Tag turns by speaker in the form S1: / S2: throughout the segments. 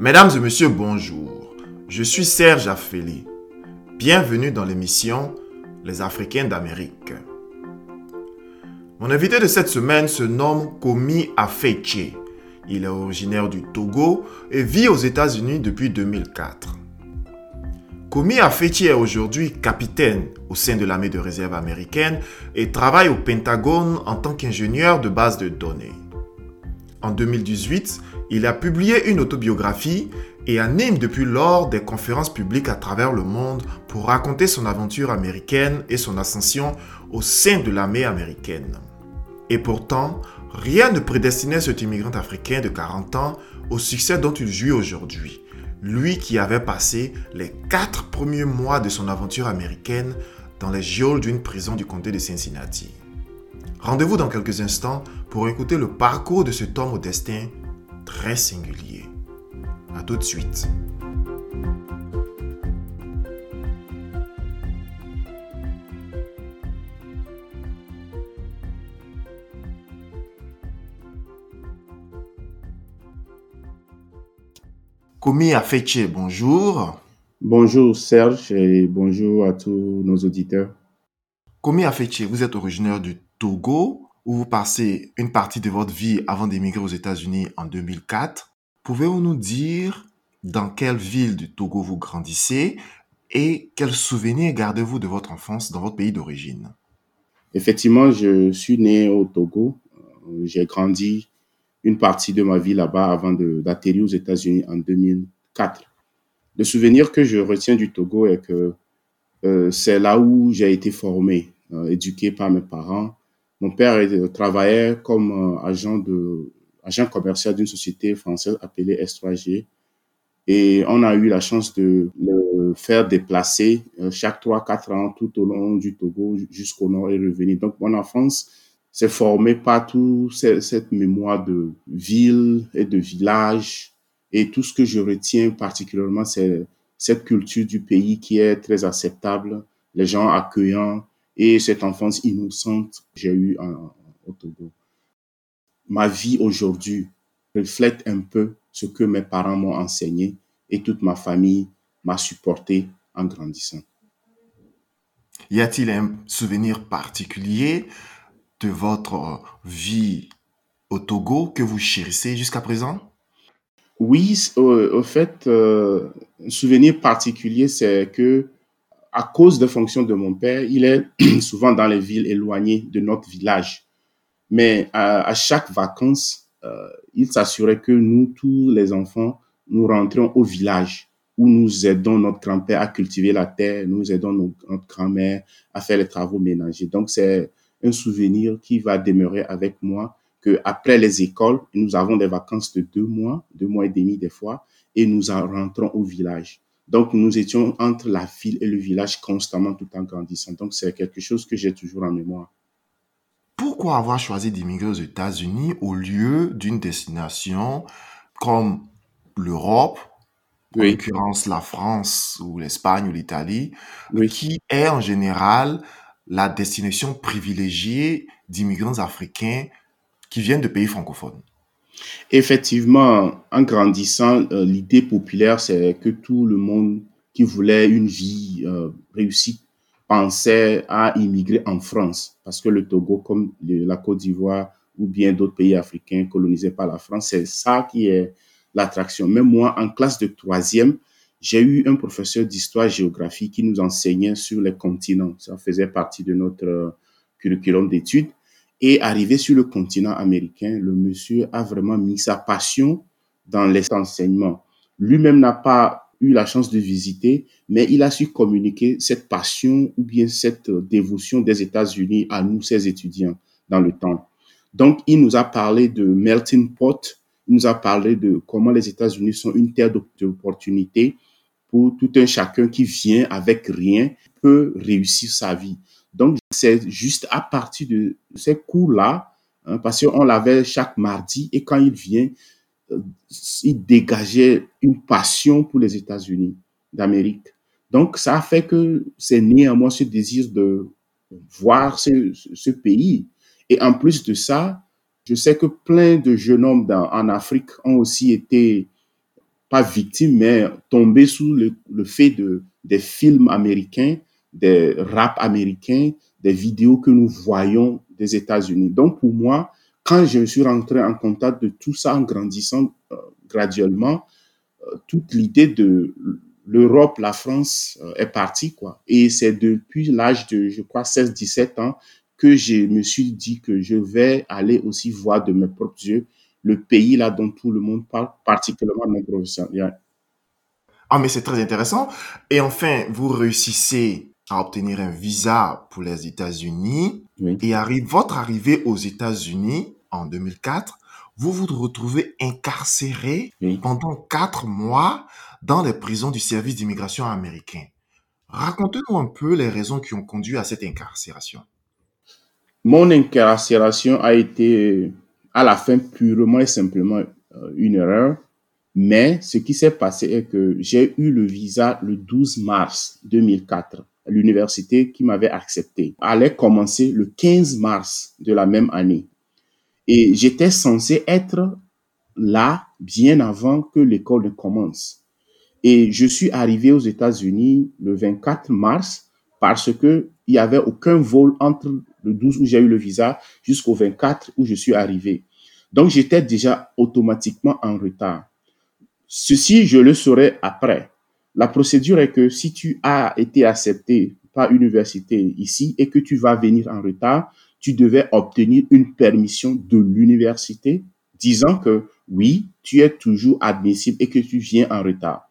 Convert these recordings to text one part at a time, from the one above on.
S1: Mesdames et messieurs, bonjour. Je suis Serge Affeli. Bienvenue dans l'émission Les Africains d'Amérique. Mon invité de cette semaine se nomme Komi Afeche. Il est originaire du Togo et vit aux États-Unis depuis 2004. Komi Afeche est aujourd'hui capitaine au sein de l'armée de réserve américaine et travaille au Pentagone en tant qu'ingénieur de base de données. En 2018, il a publié une autobiographie et anime depuis lors des conférences publiques à travers le monde pour raconter son aventure américaine et son ascension au sein de l'armée américaine. Et pourtant, rien ne prédestinait cet immigrant africain de 40 ans au succès dont il jouit aujourd'hui. Lui qui avait passé les quatre premiers mois de son aventure américaine dans les geôles d'une prison du comté de Cincinnati. Rendez-vous dans quelques instants pour écouter le parcours de cet homme au destin très singulier. A tout de suite. Komi Afeche, bonjour.
S2: Bonjour Serge et bonjour à tous nos auditeurs.
S1: Komi Afeche, vous êtes originaire du Togo, où vous passez une partie de votre vie avant d'émigrer aux États-Unis en 2004. Pouvez-vous nous dire dans quelle ville du Togo vous grandissez et quels souvenirs gardez-vous de votre enfance dans votre pays d'origine?
S2: Effectivement, je suis né au Togo. J'ai grandi une partie de ma vie là-bas avant d'atterrir aux États-Unis en 2004. Le souvenir que je retiens du Togo est que euh, c'est là où j'ai été formé, euh, éduqué par mes parents. Mon père travaillait comme euh, agent, de, agent commercial d'une société française appelée S3G. Et on a eu la chance de le faire déplacer chaque 3-4 ans tout au long du Togo jusqu'au nord et revenir. Donc, mon enfance s'est formée par toute cette mémoire de ville et de village. Et tout ce que je retiens particulièrement, c'est cette culture du pays qui est très acceptable, les gens accueillants et cette enfance innocente que j'ai eue au Togo. Ma vie aujourd'hui reflète un peu ce que mes parents m'ont enseigné et toute ma famille m'a supporté en grandissant.
S1: Y a-t-il un souvenir particulier de votre vie au Togo que vous chérissez jusqu'à présent?
S2: Oui, au, fait, euh, un souvenir particulier, c'est que à cause des fonctions de mon père, il est souvent dans les villes éloignées de notre village. Mais à, chaque vacances, euh, il s'assurait que nous, tous les enfants, nous rentrions au village où nous aidons notre grand-père à cultiver la terre, nous aidons notre grand-mère à faire les travaux ménagers. Donc, c'est un souvenir qui va demeurer avec moi que après les écoles, nous avons des vacances de deux mois, deux mois et demi des fois, et nous rentrons au village. Donc, nous étions entre la ville et le village constamment tout en grandissant. Donc, c'est quelque chose que j'ai toujours en mémoire.
S1: Pourquoi avoir choisi d'immigrer aux États-Unis au lieu d'une destination comme l'Europe, en l'occurrence la France ou l'Espagne ou l'Italie, qui est en général la destination privilégiée d'immigrants africains qui viennent de pays francophones.
S2: Effectivement, en grandissant, euh, l'idée populaire, c'est que tout le monde qui voulait une vie euh, réussie pensait à immigrer en France, parce que le Togo, comme la Côte d'Ivoire ou bien d'autres pays africains colonisés par la France, c'est ça qui est l'attraction. Même moi, en classe de troisième, j'ai eu un professeur d'histoire-géographie qui nous enseignait sur les continents. Ça faisait partie de notre euh, curriculum d'études. Et arrivé sur le continent américain, le monsieur a vraiment mis sa passion dans les enseignements. Lui-même n'a pas eu la chance de visiter, mais il a su communiquer cette passion ou bien cette dévotion des États-Unis à nous, ses étudiants, dans le temps. Donc, il nous a parlé de melting pot, il nous a parlé de comment les États-Unis sont une terre d'opportunité pour tout un chacun qui vient avec rien peut réussir sa vie. Donc, c'est juste à partir de ces cours-là, hein, parce qu'on l'avait chaque mardi, et quand il vient, euh, il dégageait une passion pour les États-Unis d'Amérique. Donc, ça a fait que c'est né en moi ce désir de voir ce, pays. Et en plus de ça, je sais que plein de jeunes hommes en Afrique ont aussi été, pas victimes, mais tombés sous le, le fait de, des films américains, des rap américains, des vidéos que nous voyons des États-Unis. Donc pour moi, quand je suis rentré en contact de tout ça en grandissant euh, graduellement, euh, toute l'idée de l'Europe, la France euh, est partie, quoi. Et c'est depuis l'âge de, je crois, 16-17 ans que je me suis dit que je vais aller aussi voir de mes propres yeux le pays là dont tout le monde parle, particulièrement mon professeur.
S1: Ah, mais c'est très intéressant. Et enfin, vous réussissez à obtenir un visa pour les États-Unis et arrive votre arrivée aux États-Unis en 2004, vous vous retrouvez incarcéré pendant quatre mois dans les prisons du service d'immigration américain. Racontez-nous un peu les raisons qui ont conduit à cette incarcération.
S2: Mon incarcération a été à la fin purement et simplement euh, une erreur. Mais ce qui s'est passé est que j'ai eu le visa le 12 mars 2004. L'université qui m'avait accepté allait commencer le 15 mars de la même année. Et j'étais censé être là bien avant que l'école ne commence. Et je suis arrivé aux États-Unis le 24 mars parce que il y avait aucun vol entre le 12 où j'ai eu le visa jusqu'au 24 où je suis arrivé. Donc j'étais déjà automatiquement en retard. Ceci, je le saurai après. La procédure est que si tu as été accepté par université ici et que tu vas venir en retard, tu devais obtenir une permission de l'université disant que oui, tu es toujours admissible et que tu viens en retard.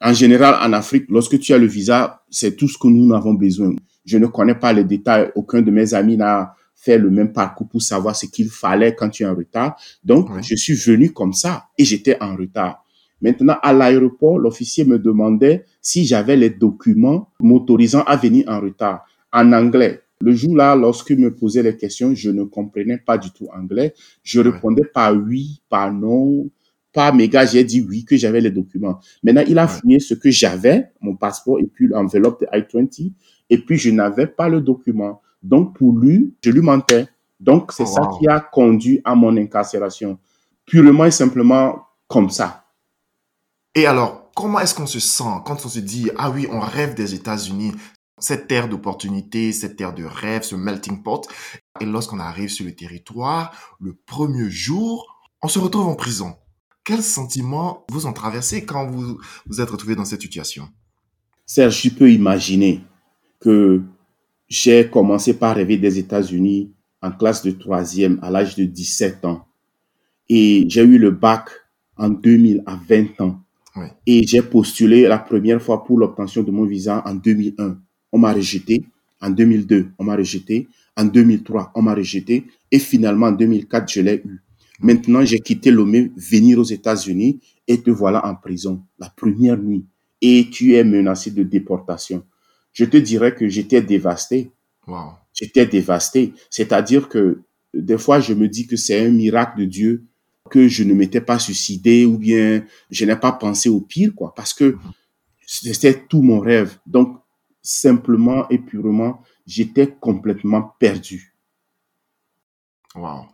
S2: En général, en Afrique, lorsque tu as le visa, c'est tout ce que nous avons besoin. Je ne connais pas les détails. Aucun de mes amis n'a fait le même parcours pour savoir ce qu'il fallait quand tu es en retard. Donc, je suis venu comme ça et j'étais en retard. Maintenant, à l'aéroport, l'officier me demandait si j'avais les documents m'autorisant à venir en retard en anglais. Le jour-là, lorsqu'il me posait les questions, je ne comprenais pas du tout anglais. Je répondais par oui, par non, par méga. J'ai dit oui, que j'avais les documents. Maintenant, il a fouillé ce que j'avais, mon passeport et puis l'enveloppe de I-20. Et puis, je n'avais pas le document. Donc, pour lui, je lui mentais. Donc, c'est ça qui a conduit à mon incarcération. Purement et simplement comme ça.
S1: Et alors, comment est-ce qu'on se sent quand on se dit, ah oui, on rêve des États-Unis, cette terre d'opportunités, cette terre de rêve, ce melting pot. Et lorsqu'on arrive sur le territoire, le premier jour, on se retrouve en prison. Quels sentiments vous ont traversé quand vous vous êtes retrouvé dans cette situation?
S2: Serge, je peux imaginer que j'ai commencé par rêver des États-Unis en classe de troisième à l'âge de 17 ans. Et j'ai eu le bac en 2000 à 20 ans. Et j'ai postulé la première fois pour l'obtention de mon visa en 2001 on m'a rejeté. En 2002, on m'a rejeté. En 2003, on m'a rejeté. Et finalement, en 2004, je l'ai eu. Maintenant, j'ai quitté Lomé, venir aux États-Unis et te voilà en prison la première nuit. Et tu es menacé de déportation. Je te dirais que j'étais dévasté. J'étais dévasté. C'est-à-dire que des fois, je me dis que c'est un miracle de Dieu que je ne m'étais pas suicidé ou bien je n'ai pas pensé au pire, quoi, parce que c'était tout mon rêve. Donc, simplement et purement, j'étais complètement perdu.
S1: Wow.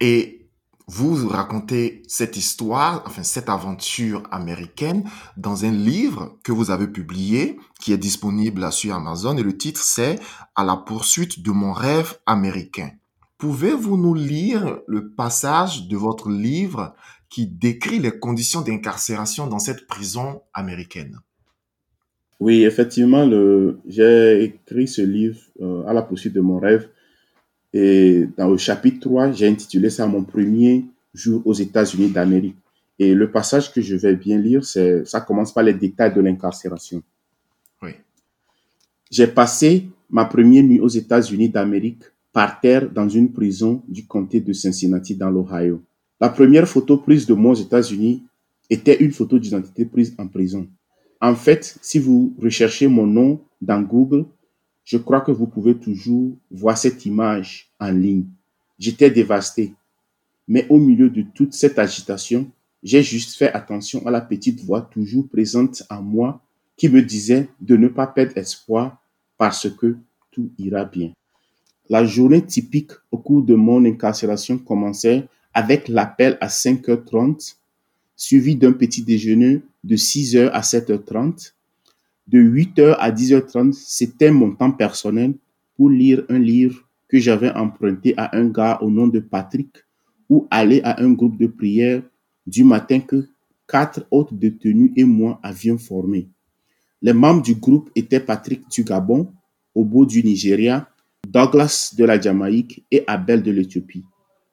S1: Et vous racontez cette histoire, enfin cette aventure américaine dans un livre que vous avez publié qui est disponible sur Amazon et le titre c'est À la poursuite de mon rêve américain. Pouvez-vous nous lire le passage de votre livre qui décrit les conditions d'incarcération dans cette prison américaine?
S2: Oui, effectivement, j'ai écrit ce livre euh, à la poursuite de mon rêve. Et dans le chapitre 3, j'ai intitulé ça Mon premier jour aux États-Unis d'Amérique. Et le passage que je vais bien lire, ça commence par les détails de l'incarcération. Oui. J'ai passé ma première nuit aux États-Unis d'Amérique par terre dans une prison du comté de Cincinnati dans l'Ohio. La première photo prise de moi aux États-Unis était une photo d'identité prise en prison. En fait, si vous recherchez mon nom dans Google, je crois que vous pouvez toujours voir cette image en ligne. J'étais dévasté. Mais au milieu de toute cette agitation, j'ai juste fait attention à la petite voix toujours présente en moi qui me disait de ne pas perdre espoir parce que tout ira bien. la journée typique au cours de mon incarcération commençait avec l'appel à 5h30, suivi d'un petit déjeuner de 6h à 7h30. De 8h à 10h30, c'était mon temps personnel pour lire un livre que j'avais emprunté à un gars au nom de Patrick ou aller à un groupe de prière du matin que quatre autres détenus et moi avions formé. Les membres du groupe étaient Patrick du Gabon, Obo du Nigeria, Douglas de la Jamaïque et Abel de l'Éthiopie.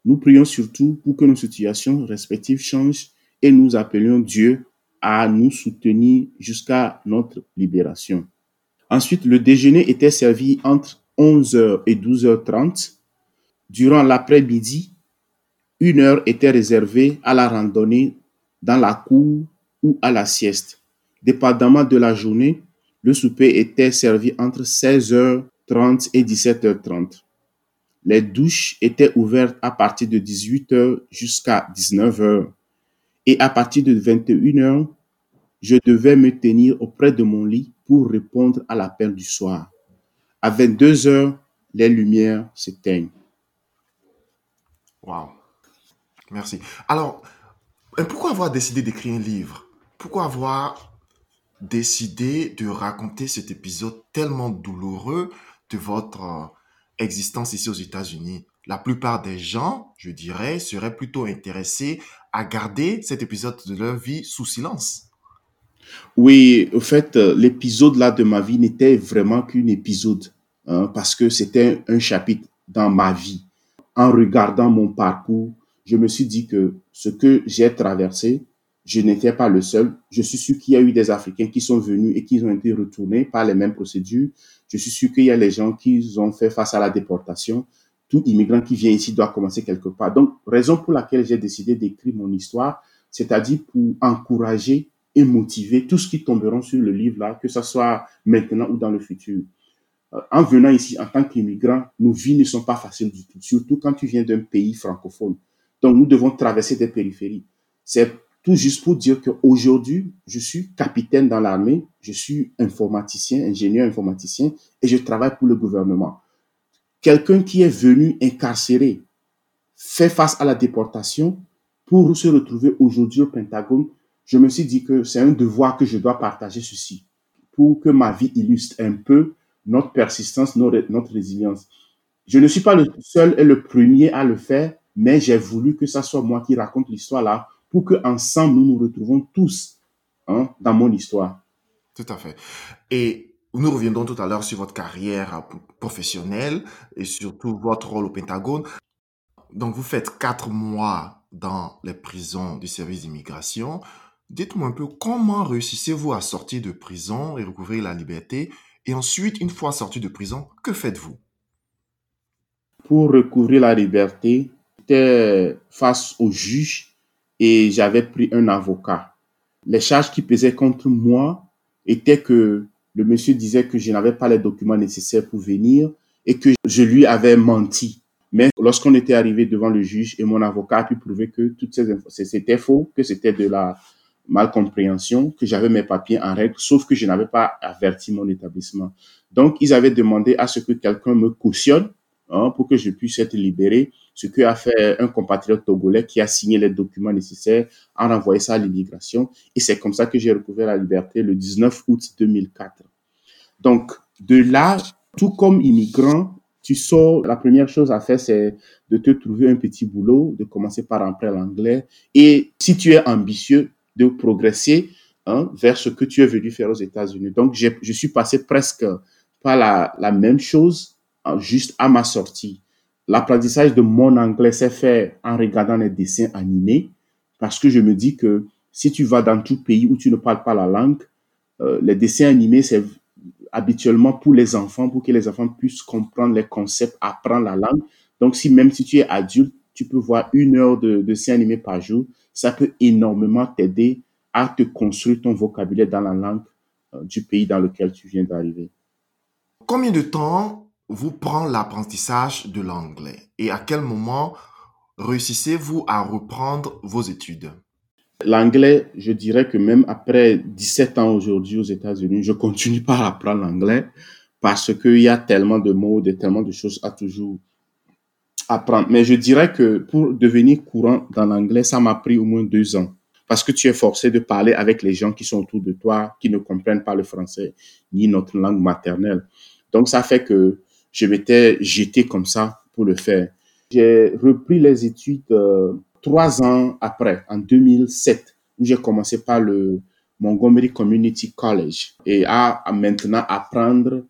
S2: Nous prions surtout pour que nos situations respectives changent et nous appelions Dieu à nous soutenir jusqu'à notre libération. Ensuite, le déjeuner était servi entre 11h et 12h30. Durant l'après-midi, une heure était réservée à la randonnée dans la cour ou à la sieste. Dépendamment de la journée, le souper était servi entre 16h30 et 17h30. Les douches étaient ouvertes à partir de 18h jusqu'à 19h. Et à partir de 21h, je devais me tenir auprès de mon lit pour répondre à l'appel du soir. À 22h, les lumières s'éteignent.
S1: Wow. Merci. Alors, pourquoi avoir décidé d'écrire un livre? Pourquoi avoir décidé de raconter cet épisode tellement douloureux de votre euh, existence ici aux États-Unis? La plupart des gens, je dirais, seraient plutôt intéressés à garder cet épisode de leur vie sous silence.
S2: Oui, au fait, euh, l'épisode là de ma vie n'était vraiment qu'un épisode, hein, parce que c'était un chapitre dans ma vie. En regardant mon parcours, je me suis dit que ce que j'ai traversé, je n'étais pas le seul. Je suis sûr qu'il y a eu des Africains qui sont venus et qui ont été retournés par les mêmes procédures. Je suis sûr qu'il y a les gens qui ont fait face à la déportation. Tout immigrant qui vient ici doit commencer quelque part. Donc, raison pour laquelle j'ai décidé d'écrire mon histoire, c'est-à-dire pour encourager et motiver tous ceux qui tomberont sur le livre là, que ce soit maintenant ou dans le futur. Euh, en venant ici en tant qu'immigrant, nos vies ne sont pas faciles du tout, surtout quand tu viens d'un pays francophone. Donc, nous devons traverser des périphéries. C'est tout juste pour dire qu'aujourd'hui, je suis capitaine dans l'armée, je suis informaticien, ingénieur informaticien, et je travaille pour le gouvernement. Quelqu'un qui est venu incarcéré, fait face à la déportation, pour se retrouver aujourd'hui au Pentagone, je me suis dit que c'est un devoir que je dois partager ceci, pour que ma vie illustre un peu notre persistance, notre résilience. Je ne suis pas le seul et le premier à le faire, mais j'ai voulu que ça soit moi qui raconte l'histoire là pour que ensemble nous nous retrouvons tous hein, dans mon histoire.
S1: Tout à fait. Et nous reviendrons tout à l'heure sur votre carrière professionnelle et surtout votre rôle au Pentagone. Donc, vous faites quatre mois dans les prisons du service d'immigration. Dites-moi un peu comment réussissez-vous à sortir de prison et recouvrir la liberté? Et ensuite, une fois sorti de prison, que faites-vous?
S2: Pour recouvrir la liberté, face au juge et j'avais pris un avocat. Les charges qui pesaient contre moi étaient que le monsieur disait que je n'avais pas les documents nécessaires pour venir et que je lui avais menti. Mais lorsqu'on était arrivé devant le juge et mon avocat a pu prouver que toutes ces infos, c'était faux, que c'était de la malcompréhension, que j'avais mes papiers en règle, sauf que je n'avais pas averti mon établissement. Donc, ils avaient demandé à ce que quelqu'un me cautionne hein, pour que je puisse être libéré ce que a fait un compatriote togolais qui a signé les documents nécessaires, a envoyé ça à l'immigration. Et c'est comme ça que j'ai recouvert la liberté le 19 août 2004. Donc, de là, tout comme immigrant, tu sors, la première chose à faire, c'est de te trouver un petit boulot, de commencer par apprendre l'anglais. Et si tu es ambitieux, de progresser hein, vers ce que tu es venu faire aux États-Unis. Donc, je suis passé presque par la, la même chose hein, juste à ma sortie. L'apprentissage de mon anglais s'est fait en regardant les dessins animés parce que je me dis que si tu vas dans tout pays où tu ne parles pas la langue, euh, les dessins animés, c'est habituellement pour les enfants, pour que les enfants puissent comprendre les concepts, apprendre la langue. Donc, si même si tu es adulte, tu peux voir une heure de, dessins animés par jour, ça peut énormément t'aider à te construire ton vocabulaire dans la langue euh, du pays dans lequel tu viens d'arriver.
S1: Combien de temps vous prend l'apprentissage de l'anglais et à quel moment réussissez-vous à reprendre vos études?
S2: L'anglais, je dirais que même après 17 ans aujourd'hui aux États-Unis, je continue pas à apprendre l'anglais parce qu'il y a tellement de mots, de, tellement de choses à toujours apprendre. Mais je dirais que pour devenir courant dans l'anglais, ça m'a pris au moins deux ans. Parce que tu es forcé de parler avec les gens qui sont autour de toi, qui ne comprennent pas le français ni notre langue maternelle. Donc, ça fait que je m'étais jeté comme ça pour le faire. J'ai repris les études euh, trois ans après, en 2007, où j'ai commencé par le Montgomery Community College et à, maintenant apprendre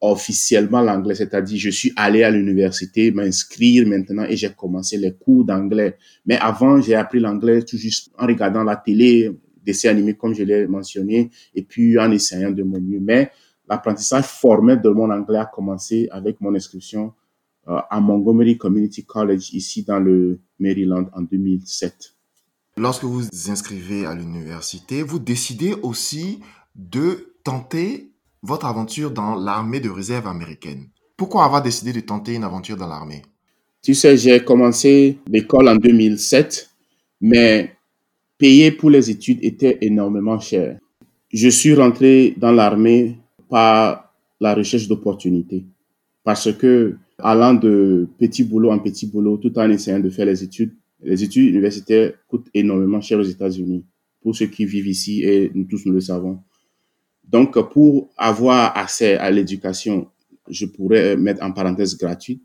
S2: officiellement l'anglais, c'est-à-dire je suis allé à l'université m'inscrire maintenant et j'ai commencé les cours d'anglais. Mais avant, j'ai appris l'anglais tout juste en regardant la télé, dessins animés comme je l'ai mentionné, et puis en essayant de mon mieux. L'apprentissage formel de mon anglais a commencé avec mon inscription euh, à Montgomery Community College ici dans le Maryland en 2007.
S1: Lorsque vous vous inscrivez à l'université, vous décidez aussi de tenter votre aventure dans l'armée de réserve américaine. Pourquoi avoir décidé de tenter une aventure dans l'armée?
S2: Tu sais, j'ai commencé l'école en 2007, mais payer pour les études était énormément cher. Je suis rentré dans l'armée par la recherche d'opportunités. Parce que, allant de petit boulot en petit boulot, tout en essayant de faire les études, les études universitaires coûtent énormément cher aux États-Unis. Pour ceux qui vivent ici, et nous tous nous le savons. Donc, pour avoir accès à l'éducation, je pourrais mettre en parenthèse gratuite.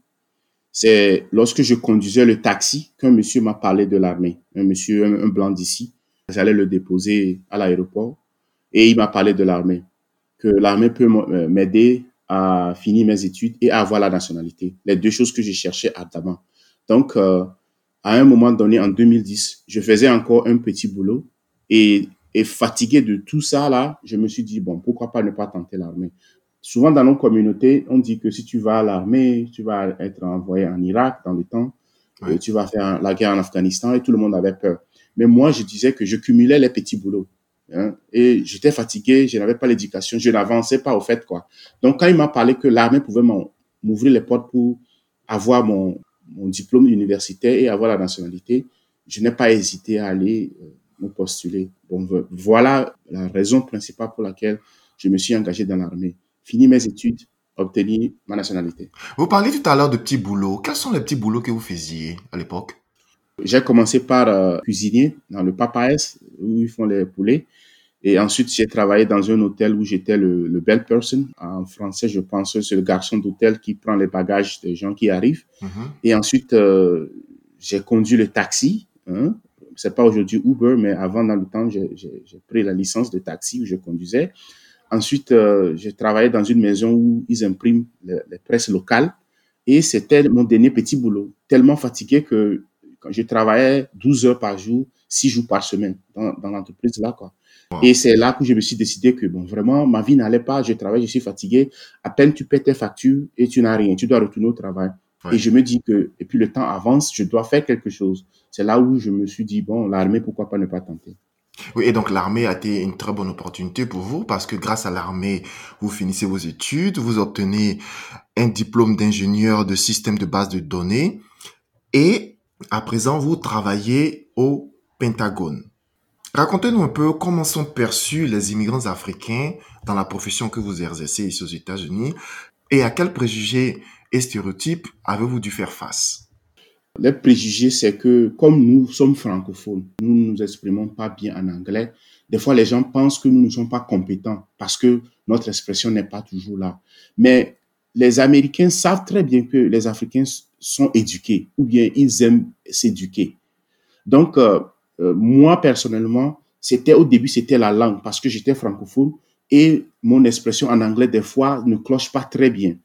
S2: C'est lorsque je conduisais le taxi qu'un monsieur m'a parlé de l'armée. Un monsieur, un, blanc d'ici. J'allais le déposer à l'aéroport et il m'a parlé de l'armée. Que l'armée peut euh, m'aider à finir mes études et à avoir la nationalité. Les deux choses que je cherchais ardemment. Donc, euh, à un moment donné, en 2010, je faisais encore un petit boulot et et fatigué de tout ça là, je me suis dit bon, pourquoi pas ne pas tenter l'armée? Souvent dans nos communautés, on dit que si tu vas à l'armée, tu vas être envoyé en Irak dans le temps, et tu vas faire la guerre en Afghanistan et tout le monde avait peur. Mais moi, je disais que je cumulais les petits boulots. Hein, et j'étais fatigué, je n'avais pas l'éducation, je n'avançais pas au fait quoi. Donc quand il m'a parlé que l'armée pouvait m'ouvrir les portes pour avoir mon, mon diplôme universitaire et avoir la nationalité, je n'ai pas hésité à aller euh, me postuler. Bon, voilà la raison principale pour laquelle je me suis engagé dans l'armée. Fini mes études, obtenir ma nationalité.
S1: Vous parlez tout à l'heure de petits boulots. Quels sont les petits boulots que vous faisiez à l'époque?
S2: J'ai commencé par euh, cuisinier dans le Papaes, où ils font les poulets. Et ensuite, j'ai travaillé dans un hôtel où j'étais le, le bell person. En français, je pense c'est le garçon d'hôtel qui prend les bagages des gens qui arrivent. Mhm. Et ensuite, euh, j'ai conduit le taxi. Hein, c'est pas aujourd'hui Uber, mais avant, dans le temps, j'ai pris la licence de taxi où je conduisais. Ensuite, euh, j'ai travaillé dans une maison où ils impriment les, presses locales. Et c'était mon dernier petit boulot. Tellement fatigué que quand je travaillais 12 heures par jour, 6 jours par semaine dans, dans l'entreprise là, quoi. Et c'est là que je me suis décidé que, bon, vraiment, ma vie n'allait pas. Je travaille, je suis fatigué. À peine tu paies tes factures et tu n'as rien. Tu dois retourner au travail. Et je me dis que, et puis le temps avance, je dois faire quelque chose. C'est là où je me suis dit, bon, l'armée, pourquoi pas ne pas tenter?
S1: Oui, et donc l'armée a été une très bonne opportunité pour vous parce que grâce à l'armée, vous finissez vos études, vous obtenez un diplôme d'ingénieur de système de base de données et à présent, vous travaillez au Pentagone. Racontez-nous un peu comment sont perçus les immigrants africains dans la profession que vous exercez ici aux États-Unis et à quels préjugés et stéréotypes avez-vous dû faire face?
S2: Les préjugés, c'est que comme nous sommes francophones, nous ne nous exprimons pas bien en anglais. Des fois, les gens pensent que nous ne sommes pas compétents parce que notre expression n'est pas toujours là. Mais les Américains savent très bien que les Africains sont éduqués ou bien ils aiment s'éduquer. Donc, euh, euh, moi, personnellement, c'était au début, c'était la langue parce que j'étais francophone et mon expression en anglais, des fois, ne cloche pas très bien.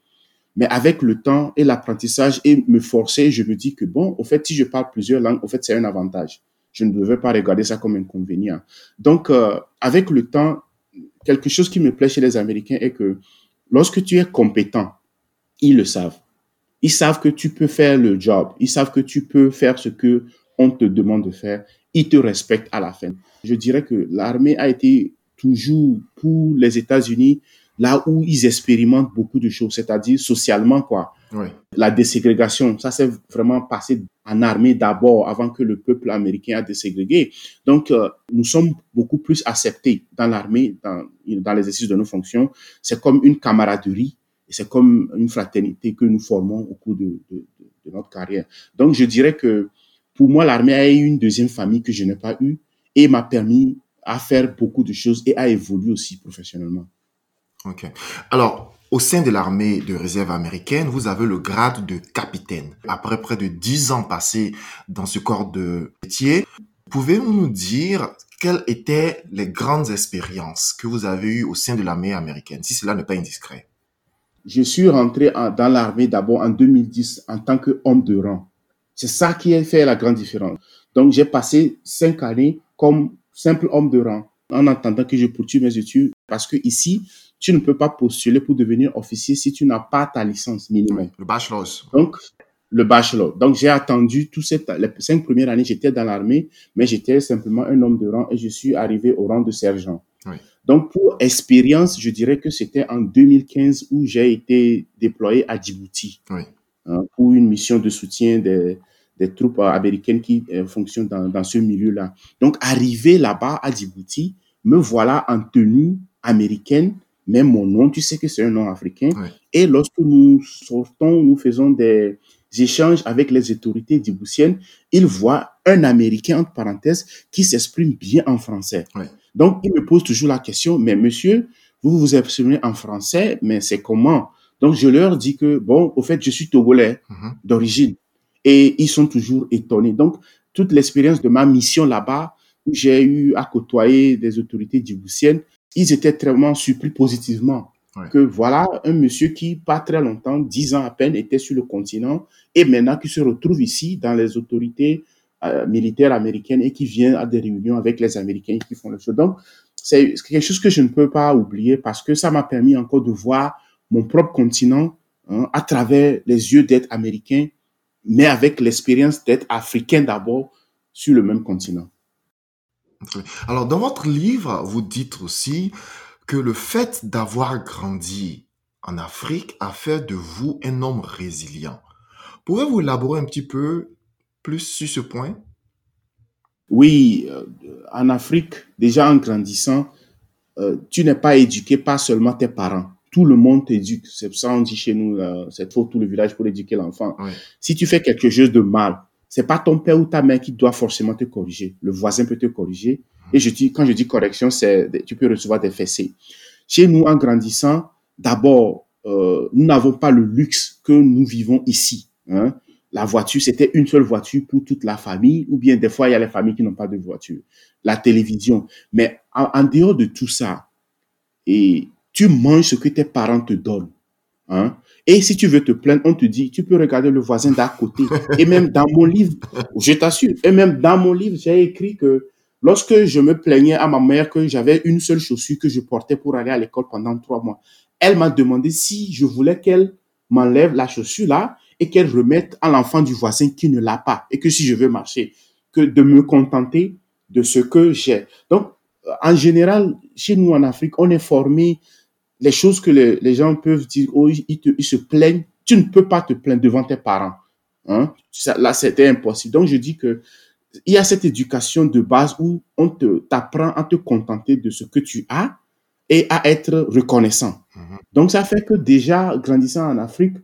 S2: Mais avec le temps et l'apprentissage et me forcer, je me dis que bon, au fait, si je parle plusieurs langues, au fait, c'est un avantage. Je ne devais pas regarder ça comme inconvénient. Donc, euh, avec le temps, quelque chose qui me plaît chez les Américains est que lorsque tu es compétent, ils le savent. Ils savent que tu peux faire le job. Ils savent que tu peux faire ce que on te demande de faire. Ils te respectent à la fin. Je dirais que l'armée a été toujours pour les États-Unis là où ils expérimentent beaucoup de choses, c'est-à-dire socialement, quoi. La déségrégation, ça s'est vraiment passé en armée d'abord avant que le peuple américain a déségrégué. Donc, euh, nous sommes beaucoup plus acceptés dans l'armée, dans, dans l'exercice de nos fonctions. C'est comme une camaraderie c'est comme une fraternité que nous formons au cours de, de, de, notre carrière. Donc, je dirais que pour moi, l'armée a eu une deuxième famille que je n'ai pas eue et m'a permis à faire beaucoup de choses et à évoluer aussi professionnellement.
S1: Ok. Alors, au sein de l'armée de réserve américaine, vous avez le grade de capitaine. Après près de dix ans passés dans ce corps de métier, pouvez-vous nous dire quelles étaient les grandes expériences que vous avez eues au sein de l'armée américaine, si cela n'est pas indiscret?
S2: Je suis rentré dans l'armée d'abord en 2010 en tant qu'homme de rang. C'est ça qui a fait la grande différence. Donc j'ai passé cinq années comme simple homme de rang en attendant que je poursuive mes études parce que ici, tu ne peux pas postuler pour devenir officier si tu n'as pas ta licence minimum.
S1: le bachelor.
S2: Donc, le bachelor. Donc, j'ai attendu tout cette, les cinq premières années, j'étais dans l'armée, mais j'étais simplement un homme de rang et je suis arrivé au rang de sergent. Donc, pour expérience, je dirais que c'était en 2015 où j'ai été déployé à Djibouti hein, pour une mission de soutien des, des troupes américaines qui euh, fonctionnent dans, dans ce milieu-là. Donc, arrivé là-bas à Djibouti, me voilà en tenue américaine, même mon nom, tu sais que c'est un nom africain. Et lorsque nous sortons, nous faisons des, échanges avec les autorités djiboutiennes, ils voient un Américain, entre parenthèses, qui s'exprime bien en français. Donc, ils me posent toujours la question, mais monsieur, vous vous exprimez en français, mais c'est comment? Donc, je leur dis que, bon, au fait, je suis togolais mhm. d'origine. Et ils sont toujours étonnés. Donc, toute l'expérience de ma mission là-bas, où j'ai eu à côtoyer des autorités djiboutiennes, ils étaient très surpris positivement que voilà un monsieur qui, pas très longtemps, dix ans à peine, était sur le continent et maintenant qui se retrouve ici dans les autorités euh, militaires américaines et qui vient à des réunions avec les Américains qui font le show. Donc, c'est quelque chose que je ne peux pas oublier parce que ça m'a permis encore de voir mon propre continent hein, à travers les yeux d'être américain, mais avec l'expérience d'être africain d'abord sur le même continent.
S1: Alors, dans votre livre, vous dites aussi que le fait d'avoir grandi en Afrique a fait de vous un homme résilient. Pouvez-vous élaborer un petit peu plus sur ce point?
S2: Oui, euh, en Afrique, déjà en grandissant, euh, tu n'es pas éduqué pas seulement tes parents. Tout le monde t'éduque. C'est ça on dit chez nous, c'est faut tout le village pour éduquer l'enfant. Si tu fais quelque chose de mal, c'est pas ton père ou ta mère qui doit forcément te corriger. Le voisin peut te corriger. Et je dis, quand je dis correction, c'est, tu peux recevoir des fessées. Chez nous, en grandissant, d'abord, euh, nous n'avons pas le luxe que nous vivons ici. Hein. La voiture, c'était une seule voiture pour toute la famille, ou bien des fois, il y a les familles qui n'ont pas de voiture. La télévision. Mais en, en dehors de tout ça, et tu manges ce que tes parents te donnent. Hein? Et si tu veux te plaindre, on te dit, tu peux regarder le voisin d'à côté. Et même dans mon livre, je t'assure, et même dans mon livre, j'ai écrit que lorsque je me plaignais à ma mère que j'avais une seule chaussure que je portais pour aller à l'école pendant trois mois, elle m'a demandé si je voulais qu'elle m'enlève la chaussure là et qu'elle remette à l'enfant du voisin qui ne l'a pas et que si je veux marcher, que de me contenter de ce que j'ai. Donc, en général, chez nous en Afrique, on est formé les choses que les, gens peuvent dire, oh, ils, te, ils, se plaignent, tu ne peux pas te plaindre devant tes parents. Hein? Ça, là, c'était impossible. Donc, je dis que il y a cette éducation de base où on te t'apprend à te contenter de ce que tu as et à être reconnaissant. Mm-hmm. Donc, ça fait que déjà, grandissant en Afrique,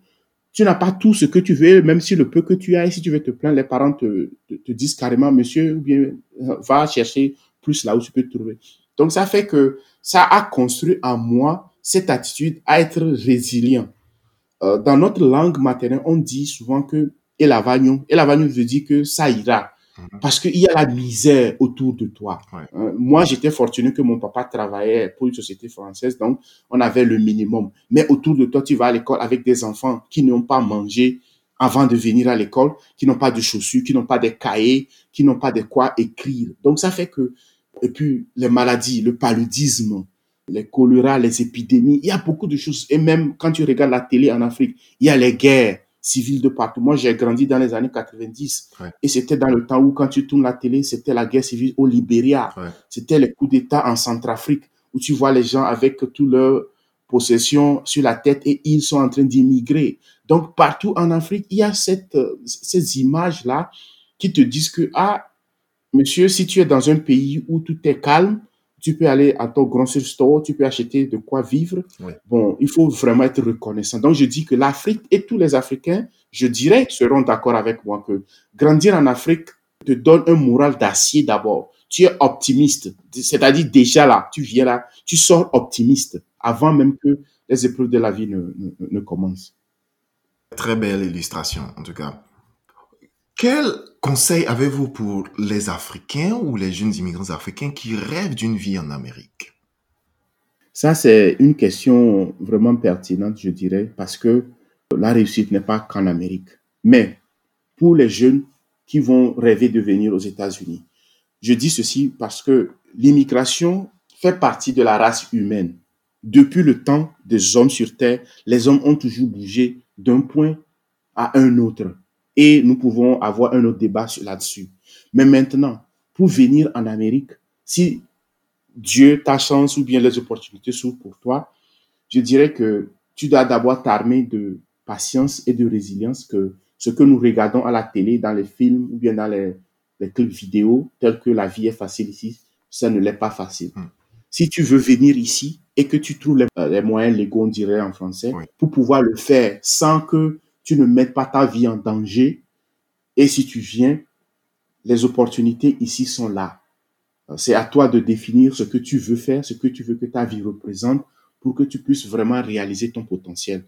S2: tu n'as pas tout ce que tu veux, même si le peu que tu as, et si tu veux te plaindre, les parents te, te, te disent carrément, monsieur, ou bien, va chercher plus là où tu peux te trouver. Donc, ça fait que ça a construit en moi cette attitude à être résilient. Euh, dans notre langue maternelle, on dit souvent que elavagnon, elavagnon veut dire que ça ira. Mhm. Parce qu'il y a la misère autour de toi. Euh, moi, j'étais fortuné que mon papa travaillait pour une société française, donc on avait le minimum. Mais autour de toi, tu vas à l'école avec des enfants qui n'ont pas mangé avant de venir à l'école, qui n'ont pas de chaussures, qui n'ont pas de cahiers, qui n'ont pas de quoi écrire. Donc ça fait que, et puis les maladies, le paludisme, les choléra, les épidémies, il y a beaucoup de choses. Et même quand tu regardes la télé en Afrique, il y a les guerres civiles de partout. Moi, j'ai grandi dans les années 90. Et c'était dans le temps où, quand tu tournes la télé, c'était la guerre civile au Libéria. C'était les coups d'État en Centrafrique, où tu vois les gens avec toutes leurs possessions sur la tête et ils sont en train d'immigrer. Donc, partout en Afrique, il y a cette, ces images-là qui te disent que, ah, monsieur, si tu es dans un pays où tout est calme, tu peux aller à ton grocery store, tu peux acheter de quoi vivre. Bon, il faut vraiment être reconnaissant. Donc, je dis que l'Afrique et tous les Africains, je dirais, seront d'accord avec moi que grandir en Afrique te donne un moral d'acier d'abord. Tu es optimiste. C'est-à-dire, déjà là, tu viens là, tu sors optimiste avant même que les épreuves de la vie ne, ne, ne commencent.
S1: Très belle illustration, en tout cas. Quel conseil avez-vous pour les Africains ou les jeunes immigrants africains qui rêvent d'une vie en Amérique?
S2: Ça, c'est une question vraiment pertinente, je dirais, parce que la réussite n'est pas qu'en Amérique. Mais pour les jeunes qui vont rêver de venir aux États-Unis, je dis ceci parce que l'immigration fait partie de la race humaine. Depuis le temps des hommes sur Terre, les hommes ont toujours bougé d'un point à un autre et nous pouvons avoir un autre débat là-dessus. Mais maintenant, pour venir en Amérique, si Dieu, ta chance ou bien les opportunités s'ouvrent pour toi, je dirais que tu dois d'abord t'armer de patience et de résilience que ce que nous regardons à la télé, dans les films ou bien dans les, les clips vidéo, tels que la vie est facile ici, ça ne l'est pas facile. Hmm. Si tu veux venir ici et que tu trouves les, moyens légaux, on dirait en français, pour pouvoir le faire sans que tu ne mettes pas ta vie en danger. Et si tu viens, les opportunités ici sont là. C'est à toi de définir ce que tu veux faire, ce que tu veux que ta vie représente pour que tu puisses vraiment réaliser ton potentiel.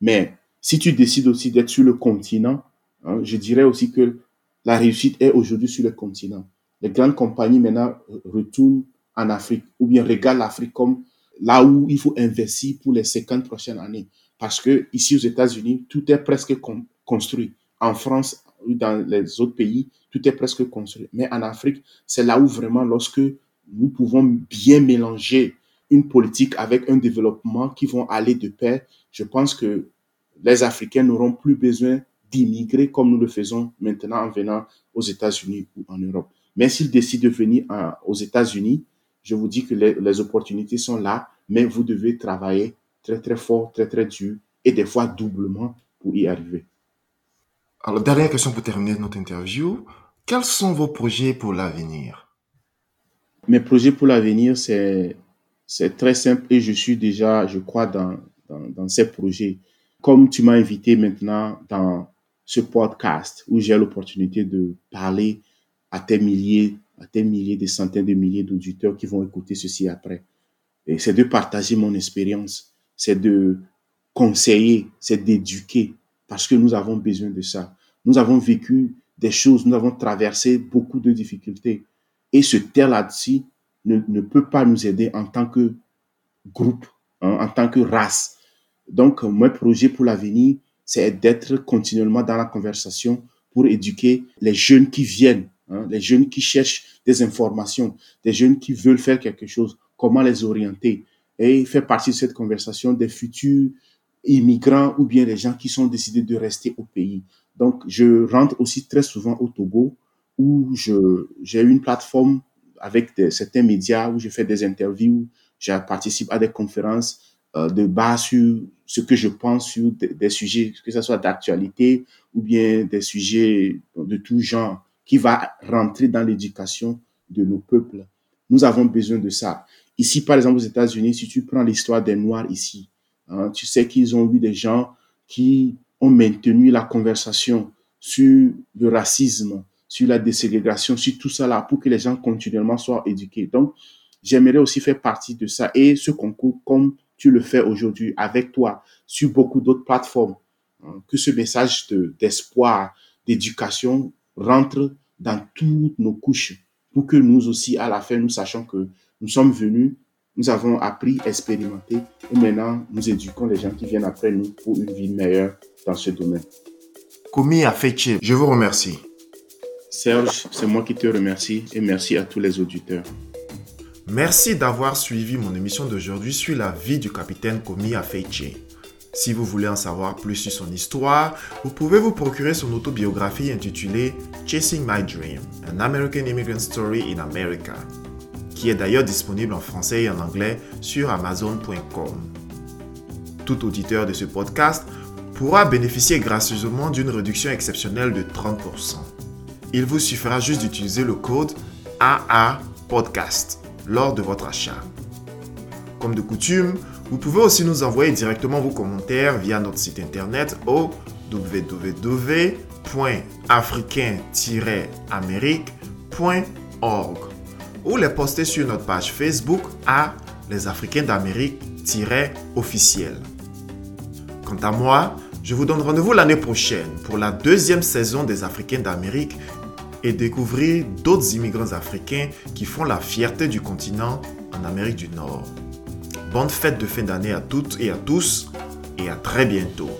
S2: Mais si tu décides aussi d'être sur le continent, hein, je dirais aussi que la réussite est aujourd'hui sur le continent. Les grandes compagnies maintenant retournent en Afrique ou bien regardent l'Afrique comme là où il faut investir pour les 50 prochaines années. Parce que ici aux États-Unis, tout est presque construit. En France ou dans les autres pays, tout est presque construit. Mais en Afrique, c'est là où vraiment, lorsque nous pouvons bien mélanger une politique avec un développement qui vont aller de pair, je pense que les Africains n'auront plus besoin d'immigrer comme nous le faisons maintenant en venant aux États-Unis ou en Europe. Mais s'ils décident de venir aux États-Unis, je vous dis que les, les opportunités sont là, mais vous devez travailler très très fort, très très dur et des fois doublement pour y arriver.
S1: Alors, dernière question pour terminer notre interview. Quels sont vos projets pour l'avenir?
S2: Mes projets pour l'avenir, c'est, c'est très simple et je suis déjà, je crois, dans, dans, dans ces projets. Comme tu m'as invité maintenant dans ce podcast où j'ai l'opportunité de parler à tes milliers, à tes milliers, des centaines de milliers d'auditeurs qui vont écouter ceci après. Et c'est de partager mon expérience c'est de conseiller, c'est d'éduquer, parce que nous avons besoin de ça. Nous avons vécu des choses, nous avons traversé beaucoup de difficultés. Et ce terre là-dessus ne, ne, peut pas nous aider en tant que groupe, hein, en tant que race. Donc, mon projet pour l'avenir, c'est d'être continuellement dans la conversation pour éduquer les jeunes qui viennent, hein, les jeunes qui cherchent des informations, des jeunes qui veulent faire quelque chose, comment les orienter, et fait partie de cette conversation des futurs immigrants ou bien les gens qui sont décidés de rester au pays. Donc, je rentre aussi très souvent au Togo où j'ai une plateforme avec certains médias où je fais des interviews, je participe à des conférences euh, de base sur ce que je pense sur des, des sujets, que ce soit d'actualité ou bien des sujets de tout genre qui va rentrer dans l'éducation de nos peuples. Nous avons besoin de ça. Ici, par exemple, aux États-Unis, si tu prends l'histoire des Noirs ici, hein, tu sais qu'ils ont eu des gens qui ont maintenu la conversation sur le racisme, sur la déségrégation, sur tout ça là, pour que les gens continuellement soient éduqués. Donc, j'aimerais aussi faire partie de ça et ce concours, comme tu le fais aujourd'hui avec toi, sur beaucoup d'autres plateformes, hein, que ce message d'espoir, d'éducation rentre dans toutes nos couches pour que nous aussi, à la fin, nous sachions que nous sommes venus, nous avons appris, expérimenté et maintenant nous éduquons les gens qui viennent après nous pour une vie meilleure dans ce domaine.
S1: Komi Afeche, je vous remercie.
S2: Serge, c'est moi qui te remercie et merci à tous les auditeurs.
S1: Merci d'avoir suivi mon émission d'aujourd'hui sur la vie du capitaine Komi Afeche. Si vous voulez en savoir plus sur son histoire, vous pouvez vous procurer son autobiographie intitulée Chasing My Dream, An American Immigrant Story in America qui est d'ailleurs disponible en français et en anglais sur amazon.com. Tout auditeur de ce podcast pourra bénéficier gracieusement d'une réduction exceptionnelle de 30%. Il vous suffira juste d'utiliser le code AA Podcast. lors de votre achat. Comme de coutume, vous pouvez aussi nous envoyer directement vos commentaires via notre site internet au www.africain-amérique.org ou les poster sur notre page Facebook à Les Africains d'Amérique-officiel. Quant à moi, je vous donne rendez-vous l'année prochaine pour la deuxième saison des Africains d'Amérique et découvrir d'autres immigrants africains qui font la fierté du continent en Amérique du Nord. Bonne fête de fin d'année à toutes et à tous et à très bientôt.